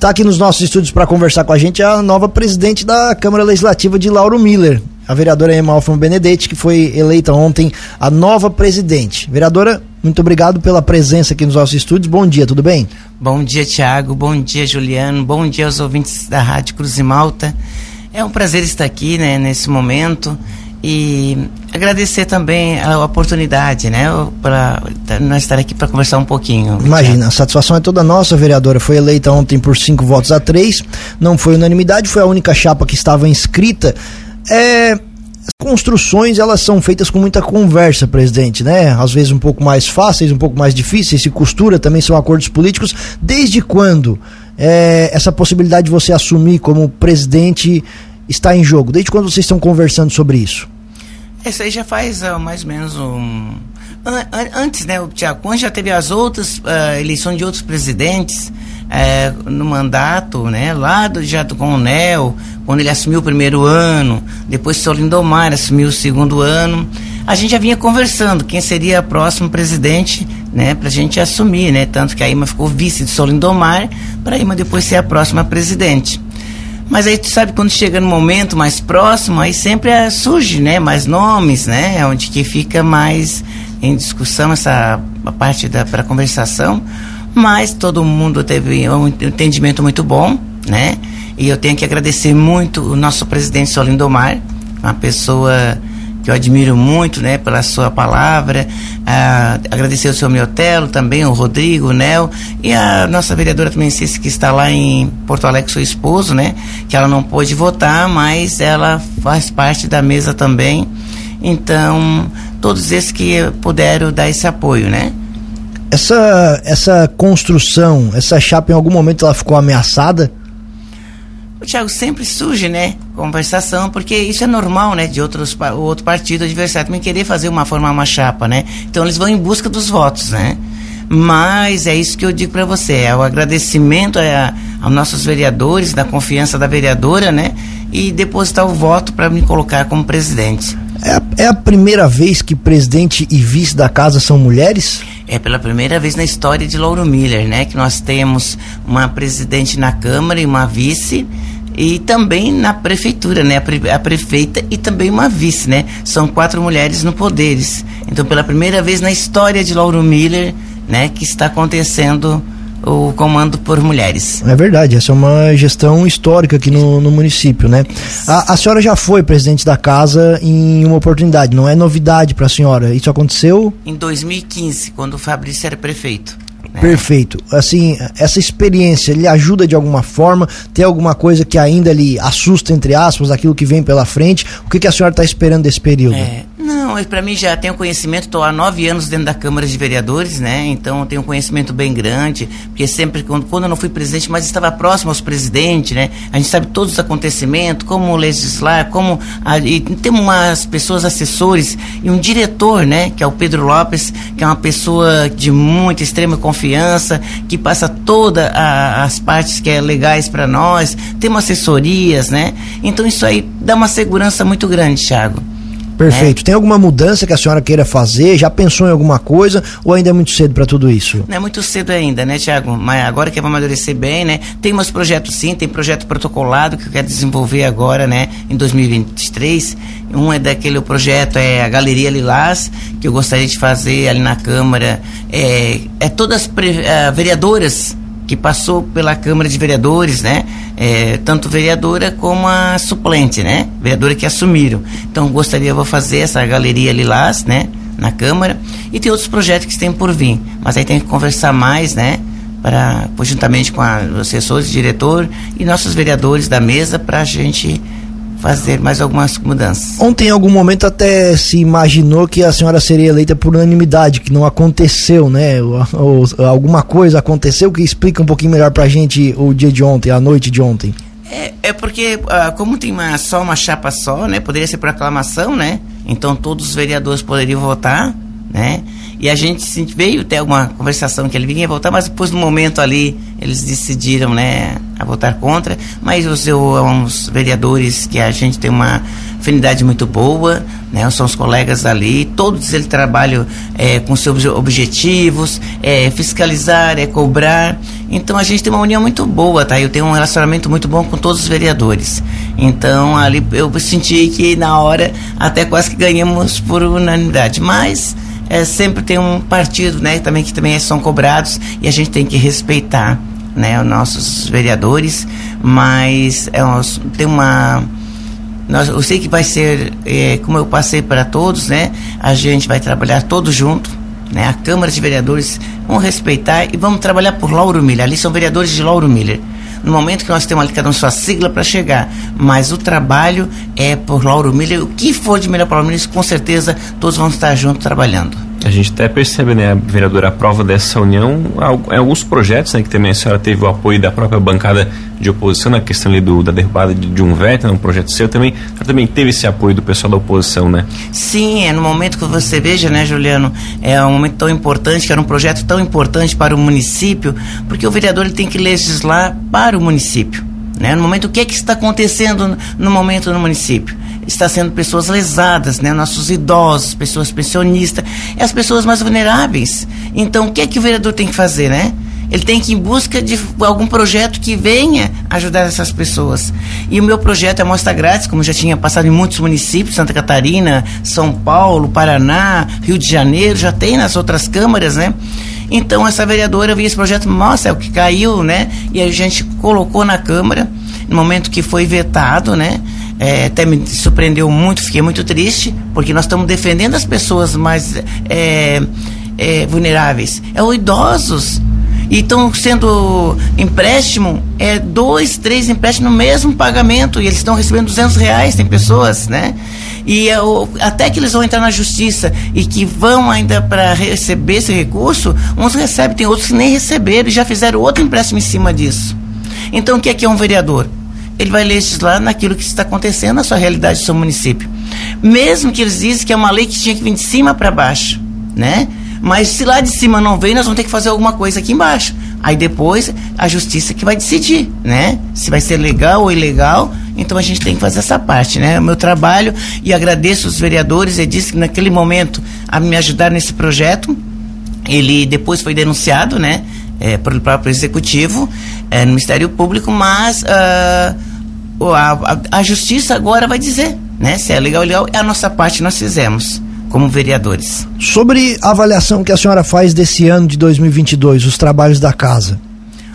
Está aqui nos nossos estúdios para conversar com a gente a nova presidente da Câmara Legislativa de Lauro Miller, a vereadora Emma Alfon Benedetti, que foi eleita ontem a nova presidente. Vereadora, muito obrigado pela presença aqui nos nossos estúdios. Bom dia, tudo bem? Bom dia, Tiago. Bom dia, Juliano. Bom dia aos ouvintes da Rádio Cruz e Malta. É um prazer estar aqui, né, nesse momento e agradecer também a oportunidade, né, para nós estar aqui para conversar um pouquinho. Imagina, a satisfação é toda nossa, vereadora. Foi eleita ontem por cinco votos a três, não foi unanimidade, foi a única chapa que estava inscrita. É, construções elas são feitas com muita conversa, presidente, né? Às vezes um pouco mais fáceis, um pouco mais difíceis, se costura, também são acordos políticos. Desde quando é, essa possibilidade de você assumir como presidente está em jogo? Desde quando vocês estão conversando sobre isso? Isso aí já faz uh, mais ou menos um. Antes, né, o Tiago, quando já teve as outras uh, eleições de outros presidentes uh, no mandato, né, lá do, já do Coronel, quando ele assumiu o primeiro ano, depois o Solindomar assumiu o segundo ano, a gente já vinha conversando quem seria o próximo presidente, né, pra gente assumir, né, tanto que a Ima ficou vice de Solindomar, para a Ima depois ser a próxima presidente. Mas aí tu sabe quando chega no momento mais próximo, aí sempre é, surge, né, mais nomes, né, é onde que fica mais em discussão essa parte da para conversação. Mas todo mundo teve um entendimento muito bom, né? E eu tenho que agradecer muito o nosso presidente Solindomar, uma pessoa que eu admiro muito, né, pela sua palavra. Ah, agradecer ao senhor Miotelo também, o Rodrigo, o Nel, e a nossa vereadora também, que está lá em Porto Alegre, seu esposo, né, que ela não pôde votar, mas ela faz parte da mesa também. Então, todos esses que puderam dar esse apoio, né. Essa, essa construção, essa chapa, em algum momento ela ficou ameaçada? O Thiago sempre surge, né? Conversação, porque isso é normal, né? De outros, o outro partido adversário também querer fazer uma formar uma chapa, né? Então eles vão em busca dos votos, né? Mas é isso que eu digo para você, é o agradecimento a, aos nossos vereadores, da confiança da vereadora, né? E depositar o voto para me colocar como presidente. É a, é a primeira vez que presidente e vice da casa são mulheres? É pela primeira vez na história de Lauro Miller, né? Que nós temos uma presidente na Câmara e uma vice e também na prefeitura, né? A, pre, a, prefeita e também uma vice, né? São quatro mulheres no poderes. Então, pela primeira vez na história de Lauro Miller, né, que está acontecendo o comando por mulheres. É verdade, essa é uma gestão histórica aqui no, no município, né? A, a, senhora já foi presidente da casa em uma oportunidade, não é novidade para a senhora. Isso aconteceu? Em 2015, quando o Fabrício era prefeito. Perfeito. Assim, essa experiência lhe ajuda de alguma forma? Tem alguma coisa que ainda lhe assusta, entre aspas, aquilo que vem pela frente? O que, que a senhora está esperando desse período? É, não, para mim já tenho conhecimento, estou há nove anos dentro da Câmara de Vereadores, né? Então tenho um conhecimento bem grande, porque sempre, quando, quando eu não fui presidente, mas estava próximo aos presidentes, né? A gente sabe todos os acontecimentos, como legislar, como. A, e temos umas pessoas assessores e um diretor, né? Que é o Pedro Lopes, que é uma pessoa de muita extrema confiança, que passa todas as partes que é legais para nós, temos assessorias, né? Então isso aí dá uma segurança muito grande, Thiago. Perfeito. É. Tem alguma mudança que a senhora queira fazer? Já pensou em alguma coisa ou ainda é muito cedo para tudo isso? Não é muito cedo ainda, né, Tiago? Mas agora que vai amadurecer bem, né? Tem meus projetos sim, tem projeto protocolado que eu quero desenvolver agora, né, em 2023. Um é daquele projeto, é a Galeria Lilás, que eu gostaria de fazer ali na Câmara. É, é todas uh, vereadoras que passou pela Câmara de Vereadores, né? É, tanto vereadora como a suplente, né? Vereadora que assumiram. Então gostaria, vou fazer essa galeria Lilás, né? Na Câmara. E tem outros projetos que tem por vir. Mas aí tem que conversar mais, né? Para, juntamente com os assessores, diretor e nossos vereadores da mesa, para a gente fazer mais algumas mudanças. Ontem, em algum momento, até se imaginou que a senhora seria eleita por unanimidade, que não aconteceu, né? Ou, ou, alguma coisa aconteceu que explica um pouquinho melhor pra gente o dia de ontem, a noite de ontem. É, é porque, uh, como tem uma, só uma chapa só, né? Poderia ser por aclamação, né? Então todos os vereadores poderiam votar, né? E a gente veio ter uma conversação que ele vinha voltar, mas depois no momento ali eles decidiram, né, a votar contra. Mas os, os vereadores que a gente tem uma afinidade muito boa, né? São os colegas ali, todos eles trabalham é, com seus objetivos, é, fiscalizar, é cobrar. Então a gente tem uma união muito boa, tá? Eu tenho um relacionamento muito bom com todos os vereadores. Então ali eu senti que na hora até quase que ganhamos por unanimidade, mas é, sempre tem um partido, né? Também que também são cobrados e a gente tem que respeitar, né? Os nossos vereadores, mas é, tem uma nós, eu sei que vai ser, é, como eu passei para todos, né? A gente vai trabalhar todos junto, né? A Câmara de Vereadores vamos respeitar e vamos trabalhar por Lauro Miller. Ali são vereadores de Lauro Miller. No momento que nós temos ali cada um sua sigla para chegar, mas o trabalho é por Lauro Miller. O que for de melhor para Lauro Miller, com certeza todos vão estar juntos trabalhando. A gente até percebe, né, vereadora, a prova dessa união, alguns projetos, né, que também a senhora teve o apoio da própria bancada de oposição, na questão ali do, da derrubada de, de um veto, né, um projeto seu também, também teve esse apoio do pessoal da oposição, né? Sim, é no momento que você veja, né, Juliano, é um momento tão importante, que era um projeto tão importante para o município, porque o vereador ele tem que legislar para o município. Né? No momento, o que, é que está acontecendo no momento no município? Está sendo pessoas lesadas, né? nossos idosos, pessoas pensionistas, e as pessoas mais vulneráveis. Então, o que é que o vereador tem que fazer, né? Ele tem que ir em busca de algum projeto que venha ajudar essas pessoas. E o meu projeto é Mostra Grátis, como já tinha passado em muitos municípios, Santa Catarina, São Paulo, Paraná, Rio de Janeiro, já tem nas outras câmaras, né? Então essa vereadora viu esse projeto, nossa, é o que caiu, né? E a gente colocou na Câmara, no momento que foi vetado, né? É, até me surpreendeu muito, fiquei muito triste, porque nós estamos defendendo as pessoas mais é, é, vulneráveis. É os idosos. E estão sendo empréstimo, é dois, três empréstimos no mesmo pagamento, e eles estão recebendo 200 reais, tem pessoas, né? E é até que eles vão entrar na justiça e que vão ainda para receber esse recurso, uns recebem, tem outros que nem receberam e já fizeram outro empréstimo em cima disso. Então, o que é que é um vereador? Ele vai legislar naquilo que está acontecendo na sua realidade do seu município. Mesmo que eles dizem que é uma lei que tinha que vir de cima para baixo, né? Mas se lá de cima não vem, nós vamos ter que fazer alguma coisa aqui embaixo. Aí depois a justiça que vai decidir, né? Se vai ser legal ou ilegal. Então a gente tem que fazer essa parte, né? O meu trabalho e agradeço os vereadores e disse que naquele momento a me ajudar nesse projeto. Ele depois foi denunciado, né? É, pelo próprio executivo, é, no Ministério Público, mas uh, a, a, a justiça agora vai dizer, né? Se é legal ou legal, é a nossa parte nós fizemos como vereadores. Sobre a avaliação que a senhora faz desse ano de 2022, os trabalhos da casa.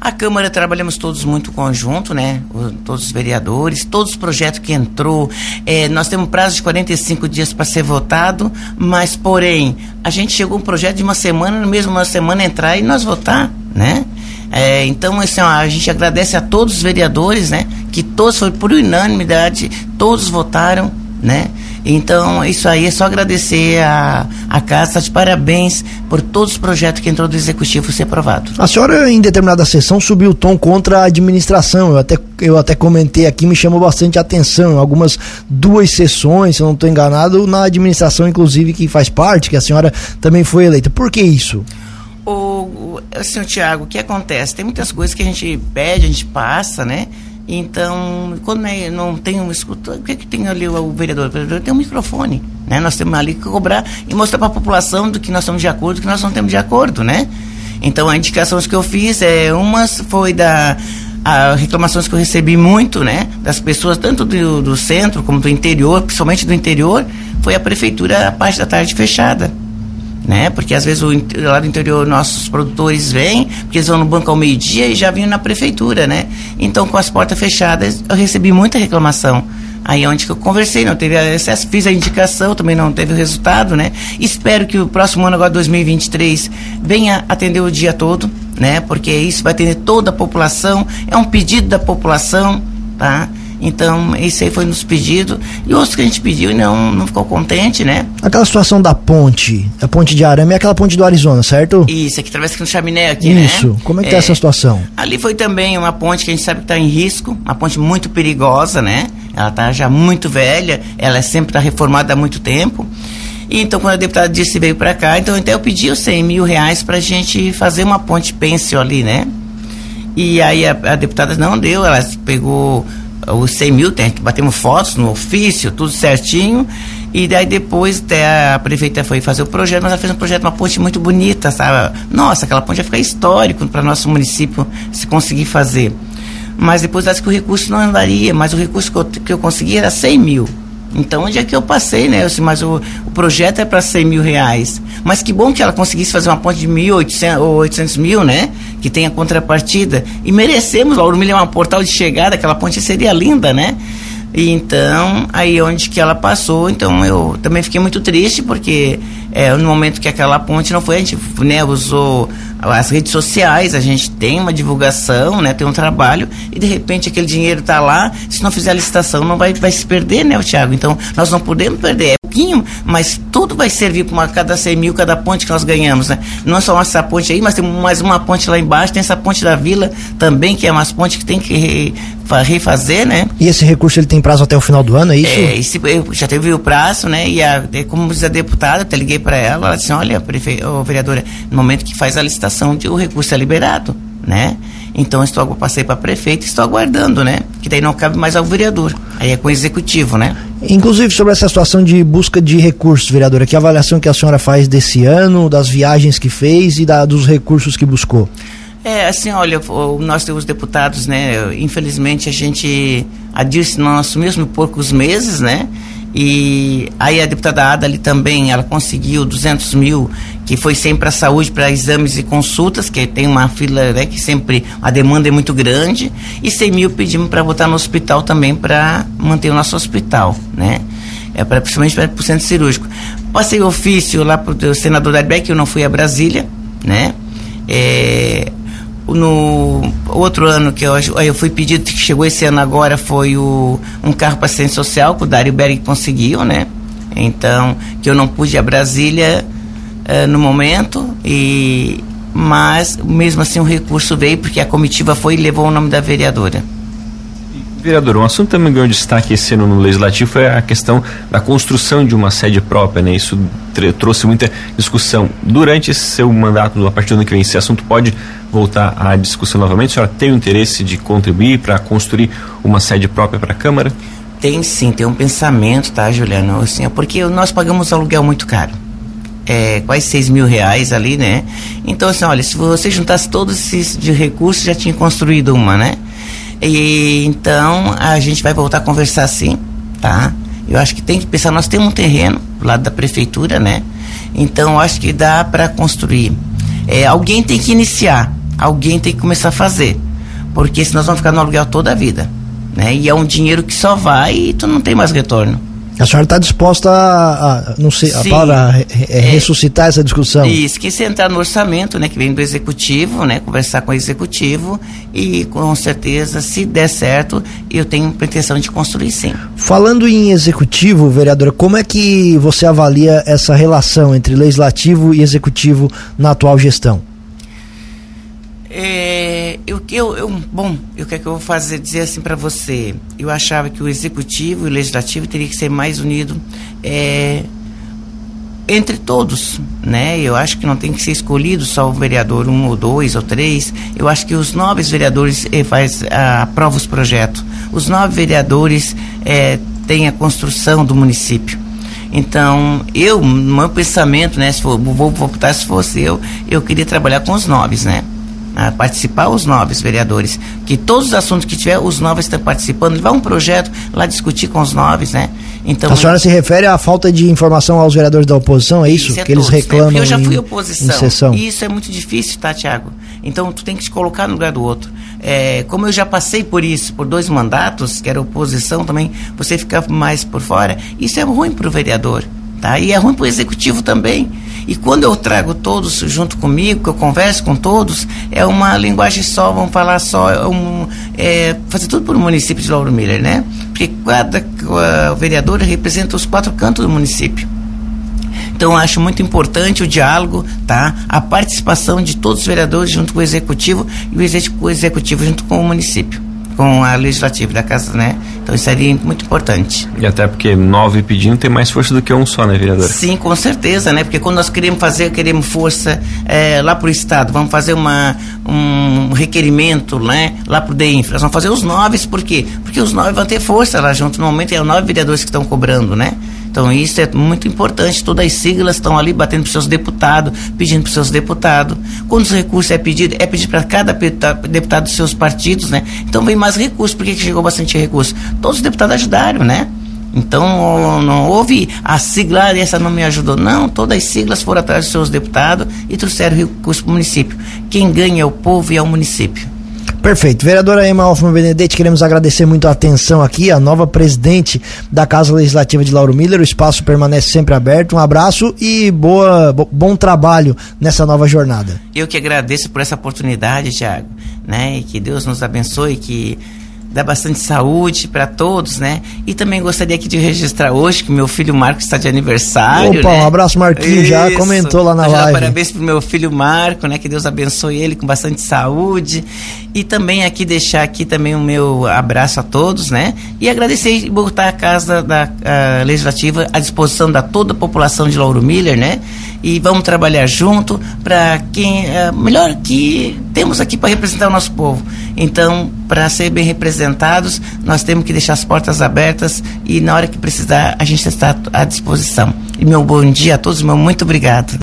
A Câmara trabalhamos todos muito conjunto, né? O, todos os vereadores, todos os projetos que entrou. É, nós temos um prazo de 45 dias para ser votado, mas, porém, a gente chegou um projeto de uma semana, no mesmo uma semana entrar e nós votar, né? É, então, assim, ó, a gente agradece a todos os vereadores, né? Que todos foram por unanimidade, todos votaram, né? Então, isso aí é só agradecer a, a casa, de parabéns por todos os projetos que entrou do Executivo ser aprovado. A senhora, em determinada sessão, subiu o tom contra a administração. Eu até, eu até comentei aqui, me chamou bastante atenção. Algumas duas sessões, se eu não estou enganado, na administração, inclusive, que faz parte, que a senhora também foi eleita. Por que isso? O, senhor Tiago, o que acontece? Tem muitas coisas que a gente pede, a gente passa, né? Então, quando é, não tem um escuta, o que, que tem ali o vereador? O vereador tem um microfone, né? Nós temos ali que cobrar e mostrar para a população do que nós estamos de acordo e do que nós não temos de acordo, né? Então, as indicações que eu fiz, é, umas foi da reclamações que eu recebi muito, né, das pessoas tanto do, do centro como do interior, principalmente do interior, foi a prefeitura a parte da tarde fechada né? Porque às vezes o, lá do interior nossos produtores vêm, porque eles vão no banco ao meio-dia e já vinham na prefeitura, né? Então com as portas fechadas eu recebi muita reclamação. Aí é onde que eu conversei, não teve acesso, fiz a indicação, também não teve o resultado, né? Espero que o próximo ano, agora 2023, venha atender o dia todo, né? Porque isso vai atender toda a população, é um pedido da população, tá? Então, esse aí foi nos pedido. E outros que a gente pediu e não, não ficou contente, né? Aquela situação da ponte, a ponte de arame é aquela ponte do Arizona, certo? Isso, aqui através aqui no chaminé aqui, Isso. né? Como é que é, tá essa situação? Ali foi também uma ponte que a gente sabe que está em risco, uma ponte muito perigosa, né? Ela está já muito velha, ela sempre está reformada há muito tempo. E então, quando a deputada disse veio para cá, então até eu pedi os 100 mil reais para a gente fazer uma ponte pêncil ali, né? E aí a, a deputada não deu, ela pegou os 100 mil, tem, batemos fotos no ofício, tudo certinho. E daí depois até a prefeita foi fazer o projeto, mas ela fez um projeto, uma ponte muito bonita, sabe? Nossa, aquela ponte vai ficar histórico para nosso município se conseguir fazer. Mas depois acho que o recurso não andaria, mas o recurso que eu, que eu consegui era 100 mil. Então, onde é que eu passei, né? Eu disse, mas o, o projeto é para 100 mil reais. Mas que bom que ela conseguisse fazer uma ponte de 1.800 ou 800 mil, né? Que tenha contrapartida. E merecemos, Lauro Milha é uma portal de chegada, aquela ponte seria linda, né? E então, aí onde que ela passou, então eu também fiquei muito triste, porque é, no momento que aquela ponte não foi, a gente né, usou as redes sociais, a gente tem uma divulgação, né, tem um trabalho, e de repente aquele dinheiro está lá, se não fizer a licitação não vai, vai se perder, né, o Thiago? Então, nós não podemos perder, é pouquinho, mas tudo vai servir para cada 100 mil, cada ponte que nós ganhamos, né? Não é só essa ponte aí, mas tem mais uma ponte lá embaixo, tem essa ponte da vila também, que é umas pontes que tem que re, refazer, né? E esse recurso ele tem prazo até o final do ano, é isso? É, esse, já teve o prazo, né? E a, como diz a deputada, até liguei para ela, ela disse, olha, prefe, oh, vereadora, no momento que faz a licitação, o recurso é liberado, né? Então estou passei para prefeito, estou aguardando, né? Que daí não cabe mais ao vereador. Aí é com o executivo, né? Inclusive sobre essa situação de busca de recursos, vereadora, que avaliação que a senhora faz desse ano, das viagens que fez e da, dos recursos que buscou? É, assim, olha, nós temos deputados, né? Infelizmente a gente, a Dirce não assumiu por poucos meses, né? E aí a deputada Ada ali também, ela conseguiu 200 mil, que foi sempre para saúde, para exames e consultas, que tem uma fila, né, que sempre a demanda é muito grande, e 100 mil pedimos para botar no hospital também, para manter o nosso hospital, né? É pra, principalmente para o centro cirúrgico. Passei ofício lá para o senador Darbeck, eu não fui a Brasília, né? É, no outro ano que eu, eu fui pedido, que chegou esse ano agora, foi o, um carro para assistência social, que o Dário Berg conseguiu, né? Então, que eu não pude ir a Brasília uh, no momento, e mas mesmo assim o recurso veio porque a comitiva foi e levou o nome da vereadora. Vereador, um assunto também ganhou destaque esse ano no Legislativo foi a questão da construção de uma sede própria, né? Isso trouxe muita discussão. Durante esse seu mandato, a partir do ano que vem, esse assunto pode voltar à discussão novamente? A senhora tem o interesse de contribuir para construir uma sede própria para a Câmara? Tem sim, tem um pensamento, tá, Juliano? Assim, é porque nós pagamos aluguel muito caro. É, quase 6 mil reais ali, né? Então, assim, olha, se você juntasse todos esses de recursos, já tinha construído uma, né? E então a gente vai voltar a conversar sim, tá? Eu acho que tem que pensar, nós temos um terreno do lado da prefeitura, né? Então acho que dá para construir. É, alguém tem que iniciar, alguém tem que começar a fazer, porque senão nós vamos ficar no aluguel toda a vida, né? E é um dinheiro que só vai e tu não tem mais retorno. A senhora está disposta a, a, não sei, a palavra, é, é, ressuscitar essa discussão? Isso, que se entrar no orçamento, né, que vem do executivo, né, conversar com o executivo e com certeza, se der certo, eu tenho pretensão de construir sim. Falando em executivo, vereadora, como é que você avalia essa relação entre legislativo e executivo na atual gestão? É, eu, eu, eu, bom, o que é que eu vou fazer, dizer assim para você? Eu achava que o executivo e o legislativo teria que ser mais unido é, entre todos, né? Eu acho que não tem que ser escolhido só o vereador um ou dois ou três. Eu acho que os nove vereadores eh, faz aprova os projetos. Os nove vereadores eh, têm a construção do município. Então, eu, no meu pensamento, né, se for, vou votar se fosse eu, eu queria trabalhar com os nove, né? A participar os novos vereadores, que todos os assuntos que tiver, os novos estão participando, levar um projeto lá discutir com os novos, né? Então, a senhora se refere à falta de informação aos vereadores da oposição, é isso? isso é que todos, eles reclamam né? Eu já fui oposição. E isso é muito difícil, tá, Tiago? Então tu tem que te colocar no lugar do outro. É, como eu já passei por isso, por dois mandatos, que era oposição também, você ficar mais por fora, isso é ruim para o vereador. Tá? E é ruim para o executivo também. E quando eu trago todos junto comigo, que eu converso com todos, é uma linguagem só, vamos falar só, é um, é, fazer tudo por o município de Lauro Miller, né? Porque cada vereador representa os quatro cantos do município. Então, acho muito importante o diálogo, tá? A participação de todos os vereadores junto com o executivo e o executivo junto com o município com a legislativa da casa, né? Então isso seria muito importante. E até porque nove pedindo tem mais força do que um só, né, vereador? Sim, com certeza, né? Porque quando nós queremos fazer, queremos força é, lá para o Estado, vamos fazer uma, um requerimento né, lá para o DEINFRA, nós vamos fazer os nove, por quê? Porque os nove vão ter força lá junto, no momento é os nove vereadores que estão cobrando, né? Então isso é muito importante. Todas as siglas estão ali batendo para seus deputados, pedindo para seus deputados. Quando os recursos é pedido, é pedido para cada deputado dos seus partidos, né? Então vem mais recursos. Por que, que chegou bastante recurso? Todos os deputados ajudaram, né? Então não houve a sigla essa não me ajudou. Não, todas as siglas foram atrás dos seus deputados e trouxeram recurso para o município. Quem ganha é o povo e é o município. Perfeito. Vereadora Emma Hoffman Benedetti, queremos agradecer muito a atenção aqui, a nova presidente da Casa Legislativa de Lauro Miller. O espaço permanece sempre aberto. Um abraço e boa, bom trabalho nessa nova jornada. Eu que agradeço por essa oportunidade, Tiago, né? E que Deus nos abençoe, que dá bastante saúde para todos, né? E também gostaria aqui de registrar hoje que meu filho Marco está de aniversário. Opa, né? um abraço, Marquinho, Isso. já comentou lá na já live. Parabéns pro meu filho Marco, né? Que Deus abençoe ele com bastante saúde. E também aqui deixar aqui também o meu abraço a todos, né? E agradecer e botar a Casa da a Legislativa à disposição da toda a população de Lauro Miller, né? E vamos trabalhar junto para quem é, melhor que temos aqui para representar o nosso povo. Então, para ser bem representados, nós temos que deixar as portas abertas e na hora que precisar, a gente está à disposição. E meu bom dia a todos, meu muito obrigado.